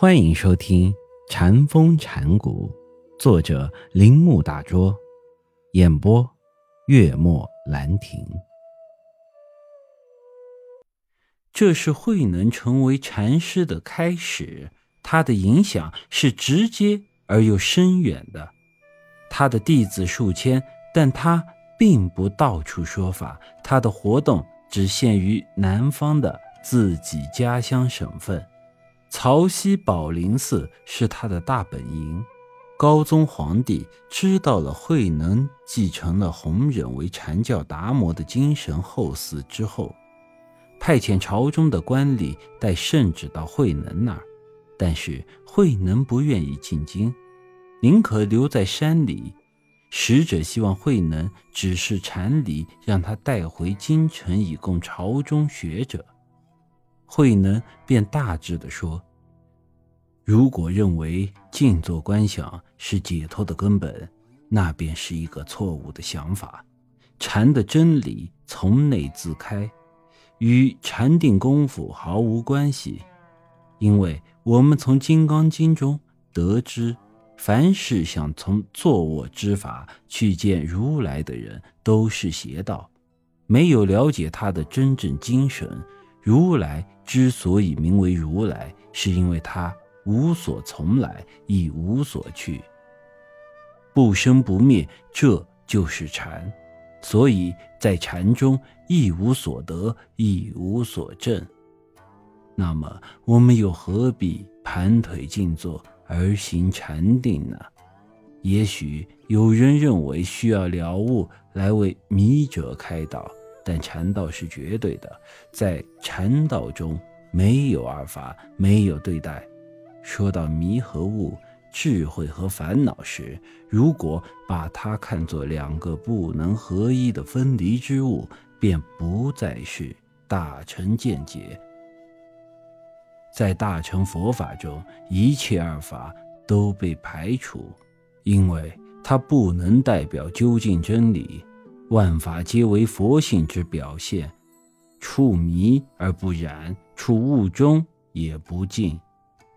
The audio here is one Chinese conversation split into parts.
欢迎收听《禅风禅谷，作者铃木大拙，演播月末兰亭。这是慧能成为禅师的开始，他的影响是直接而又深远的。他的弟子数千，但他并不到处说法，他的活动只限于南方的自己家乡省份。曹溪宝林寺是他的大本营。高宗皇帝知道了慧能继承了弘忍为禅教达摩的精神后嗣之后，派遣朝中的官吏带圣旨到慧能那儿，但是慧能不愿意进京，宁可留在山里。使者希望慧能指示禅礼，让他带回京城以供朝中学者。慧能便大致的说：“如果认为静坐观想是解脱的根本，那便是一个错误的想法。禅的真理从内自开，与禅定功夫毫无关系。因为我们从《金刚经》中得知，凡是想从坐卧之法去见如来的人，都是邪道，没有了解他的真正精神。如来。”之所以名为如来，是因为他无所从来，亦无所去，不生不灭，这就是禅。所以在禅中亦无所得，亦无所证。那么我们又何必盘腿静坐而行禅定呢？也许有人认为需要了悟来为迷者开导。但禅道是绝对的，在禅道中没有二法，没有对待。说到迷和悟、智慧和烦恼时，如果把它看作两个不能合一的分离之物，便不再是大乘见解。在大乘佛法中，一切二法都被排除，因为它不能代表究竟真理。万法皆为佛性之表现，处迷而不染，处悟中也不净。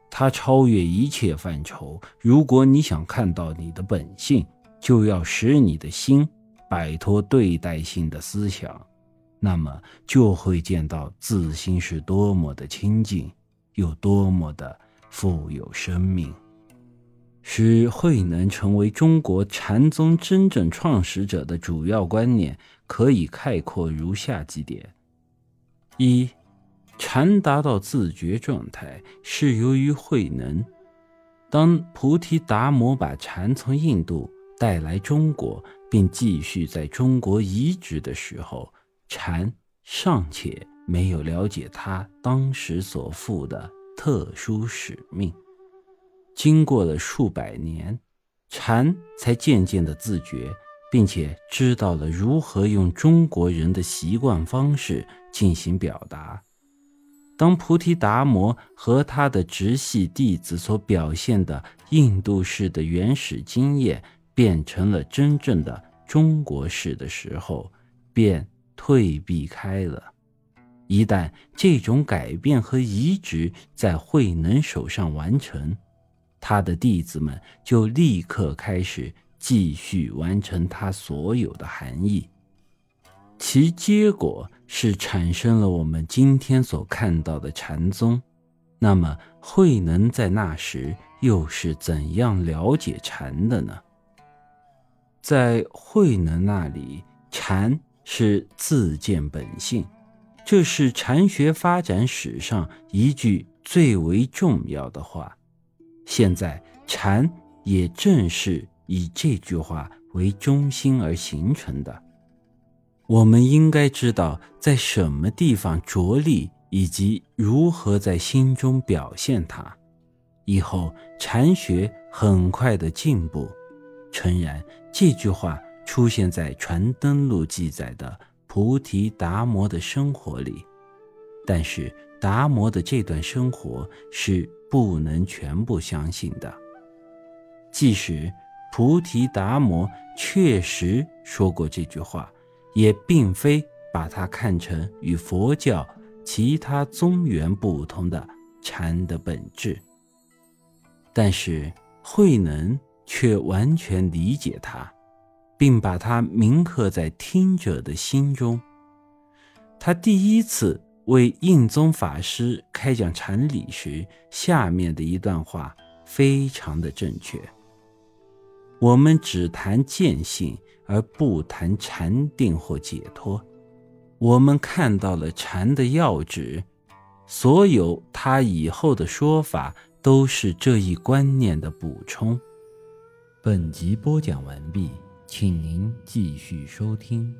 它超越一切范畴。如果你想看到你的本性，就要使你的心摆脱对待性的思想，那么就会见到自心是多么的清净，又多么的富有生命。使慧能成为中国禅宗真正创始者的主要观念，可以概括如下几点：一、禅达到自觉状态是由于慧能。当菩提达摩把禅从印度带来中国，并继续在中国移植的时候，禅尚且没有了解他当时所负的特殊使命。经过了数百年，禅才渐渐的自觉，并且知道了如何用中国人的习惯方式进行表达。当菩提达摩和他的直系弟子所表现的印度式的原始经验变成了真正的中国式的时候，便退避开了。一旦这种改变和移植在慧能手上完成，他的弟子们就立刻开始继续完成他所有的含义，其结果是产生了我们今天所看到的禅宗。那么，慧能在那时又是怎样了解禅的呢？在慧能那里，禅是自见本性，这是禅学发展史上一句最为重要的话。现在禅也正是以这句话为中心而形成的。我们应该知道在什么地方着力，以及如何在心中表现它。以后禅学很快的进步。诚然，这句话出现在《传灯录》记载的菩提达摩的生活里，但是达摩的这段生活是。不能全部相信的。即使菩提达摩确实说过这句话，也并非把它看成与佛教其他宗源不同的禅的本质。但是慧能却完全理解他，并把他铭刻在听者的心中。他第一次为印宗法师开讲禅理时，下面的一段话非常的正确：我们只谈见性，而不谈禅定或解脱。我们看到了禅的要旨，所有他以后的说法都是这一观念的补充。本集播讲完毕，请您继续收听。